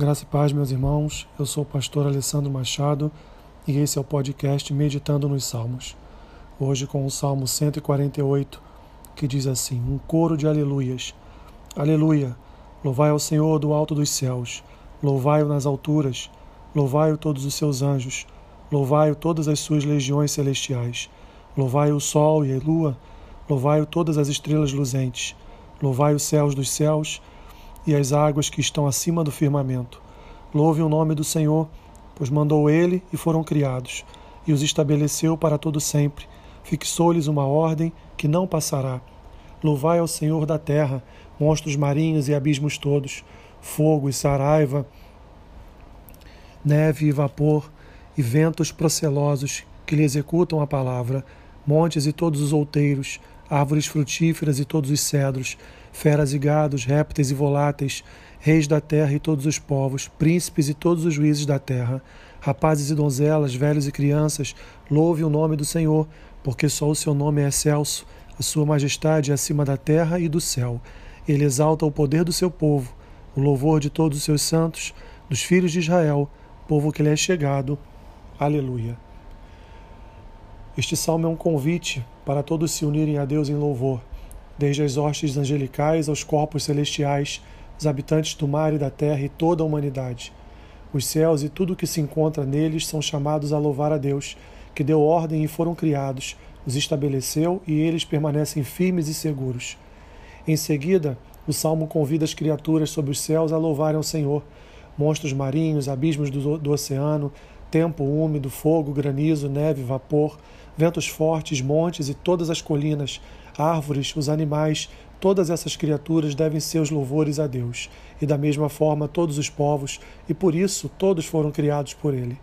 Graça e paz, meus irmãos. Eu sou o pastor Alessandro Machado e esse é o podcast Meditando nos Salmos. Hoje com o Salmo 148, que diz assim: Um coro de aleluias. Aleluia! Louvai ao Senhor do alto dos céus, louvai-o nas alturas, louvai-o todos os seus anjos, louvai-o todas as suas legiões celestiais, louvai o sol e a lua, louvai-o todas as estrelas luzentes, louvai os céus dos céus e as águas que estão acima do firmamento. Louve o nome do Senhor, pois mandou ele e foram criados, e os estabeleceu para todo sempre. Fixou-lhes uma ordem que não passará. Louvai ao Senhor da terra, monstros marinhos e abismos todos, fogo e saraiva, neve e vapor, e ventos procelosos que lhe executam a palavra, montes e todos os outeiros, árvores frutíferas e todos os cedros, feras e gados, répteis e voláteis, reis da terra e todos os povos, príncipes e todos os juízes da terra, rapazes e donzelas, velhos e crianças, louve o nome do Senhor, porque só o seu nome é excelso, a sua majestade é acima da terra e do céu. Ele exalta o poder do seu povo, o louvor de todos os seus santos, dos filhos de Israel, povo que lhe é chegado. Aleluia. Este salmo é um convite para todos se unirem a Deus em louvor, desde as hostes angelicais aos corpos celestiais, os habitantes do mar e da terra e toda a humanidade. Os céus e tudo o que se encontra neles são chamados a louvar a Deus, que deu ordem e foram criados, os estabeleceu e eles permanecem firmes e seguros. Em seguida, o salmo convida as criaturas sob os céus a louvarem ao Senhor, monstros marinhos, abismos do, do oceano, tempo úmido, fogo, granizo, neve, vapor, ventos fortes, montes e todas as colinas, árvores, os animais, todas essas criaturas devem seus louvores a Deus, e da mesma forma todos os povos, e por isso todos foram criados por Ele.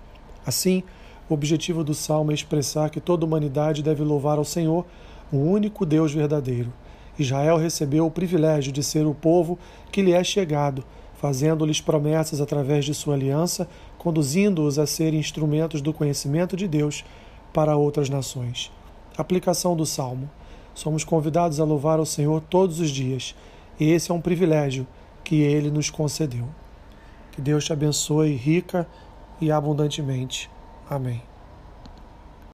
Assim, o objetivo do salmo é expressar que toda a humanidade deve louvar ao Senhor, o único Deus verdadeiro. Israel recebeu o privilégio de ser o povo que lhe é chegado, fazendo-lhes promessas através de sua aliança, conduzindo-os a serem instrumentos do conhecimento de Deus para outras nações. Aplicação do Salmo. Somos convidados a louvar ao Senhor todos os dias, e esse é um privilégio que ele nos concedeu. Que Deus te abençoe rica e abundantemente. Amém.